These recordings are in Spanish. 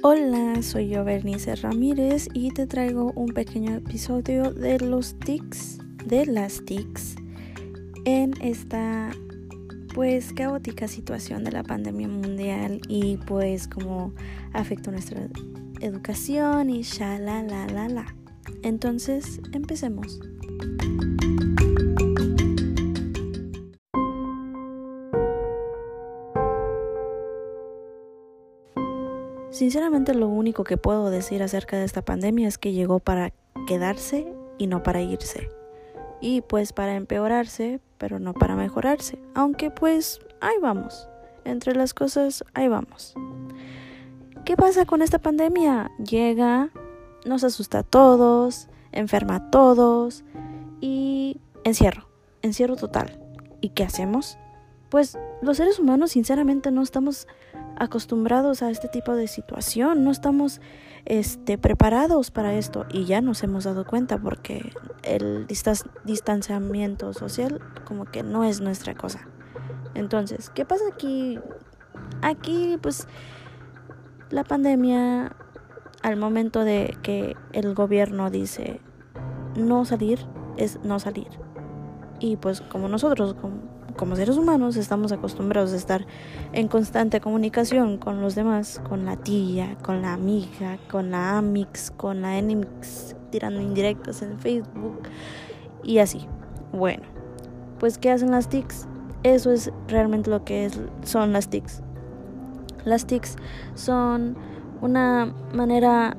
Hola, soy yo Bernice Ramírez y te traigo un pequeño episodio de los tics, de las tics, en esta pues caótica situación de la pandemia mundial y pues cómo afecta nuestra educación y ya la la la la. Entonces, empecemos. Sinceramente lo único que puedo decir acerca de esta pandemia es que llegó para quedarse y no para irse. Y pues para empeorarse, pero no para mejorarse. Aunque pues ahí vamos. Entre las cosas, ahí vamos. ¿Qué pasa con esta pandemia? Llega, nos asusta a todos, enferma a todos y encierro, encierro total. ¿Y qué hacemos? Pues los seres humanos sinceramente no estamos acostumbrados a este tipo de situación, no estamos este, preparados para esto y ya nos hemos dado cuenta porque el distanciamiento social como que no es nuestra cosa. Entonces, ¿qué pasa aquí? Aquí pues la pandemia al momento de que el gobierno dice no salir es no salir. Y pues como nosotros, como como seres humanos estamos acostumbrados a estar en constante comunicación con los demás, con la tía, con la amiga, con la amix, con la enimix, tirando indirectos en Facebook y así. Bueno, pues ¿qué hacen las TICs? Eso es realmente lo que es, son las TICs. Las TICs son una manera,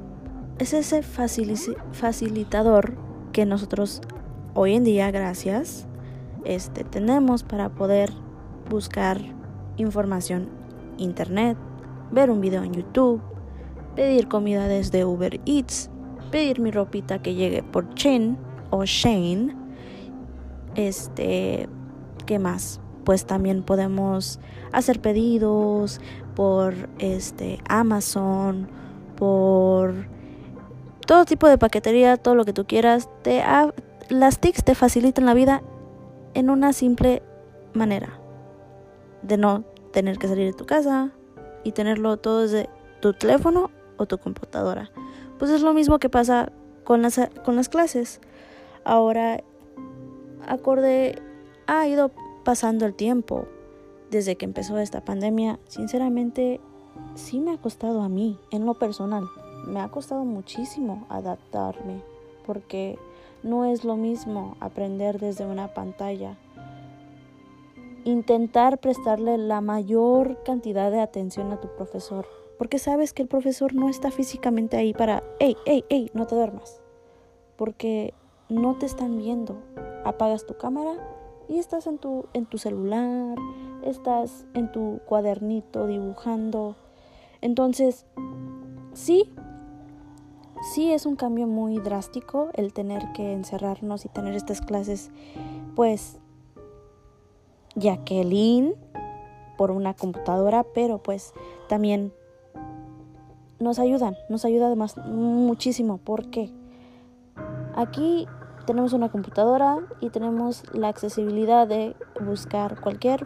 es ese facilitador que nosotros hoy en día, gracias este, tenemos para poder buscar información internet, ver un video en YouTube, pedir comida desde Uber Eats, pedir mi ropita que llegue por Chin o Shane. Este, ¿qué más? Pues también podemos hacer pedidos por este Amazon, por todo tipo de paquetería, todo lo que tú quieras. Te, las TICs te facilitan la vida en una simple manera de no tener que salir de tu casa y tenerlo todo desde tu teléfono o tu computadora. Pues es lo mismo que pasa con las, con las clases. Ahora, acorde, ha ido pasando el tiempo desde que empezó esta pandemia. Sinceramente, sí me ha costado a mí, en lo personal, me ha costado muchísimo adaptarme porque no es lo mismo aprender desde una pantalla. Intentar prestarle la mayor cantidad de atención a tu profesor, porque sabes que el profesor no está físicamente ahí para, hey, hey, hey, no te duermas, porque no te están viendo. Apagas tu cámara y estás en tu, en tu celular, estás en tu cuadernito dibujando. Entonces, sí, sí es un cambio muy drástico el tener que encerrarnos y tener estas clases, pues, Jacqueline por una computadora, pero pues también nos ayudan, nos ayuda además muchísimo. porque Aquí tenemos una computadora y tenemos la accesibilidad de buscar cualquier,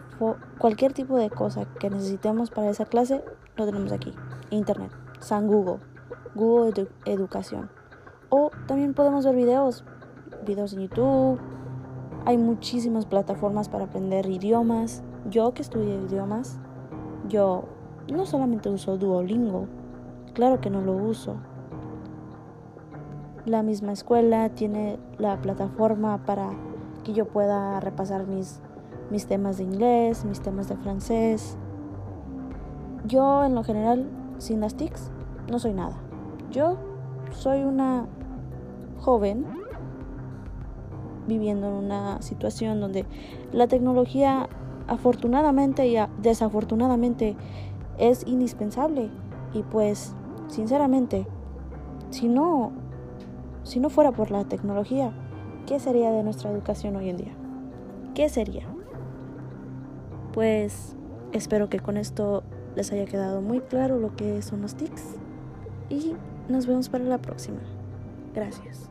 cualquier tipo de cosa que necesitemos para esa clase, lo tenemos aquí. Internet, San Google. Google Educación. O también podemos ver videos, videos en YouTube. Hay muchísimas plataformas para aprender idiomas. Yo que estudié idiomas, yo no solamente uso Duolingo, claro que no lo uso. La misma escuela tiene la plataforma para que yo pueda repasar mis, mis temas de inglés, mis temas de francés. Yo en lo general, sin las TICs, no soy nada. Yo soy una joven viviendo en una situación donde la tecnología afortunadamente y desafortunadamente es indispensable y pues sinceramente si no si no fuera por la tecnología ¿qué sería de nuestra educación hoy en día? ¿Qué sería? Pues espero que con esto les haya quedado muy claro lo que son los TICs y nos vemos para la próxima. Gracias.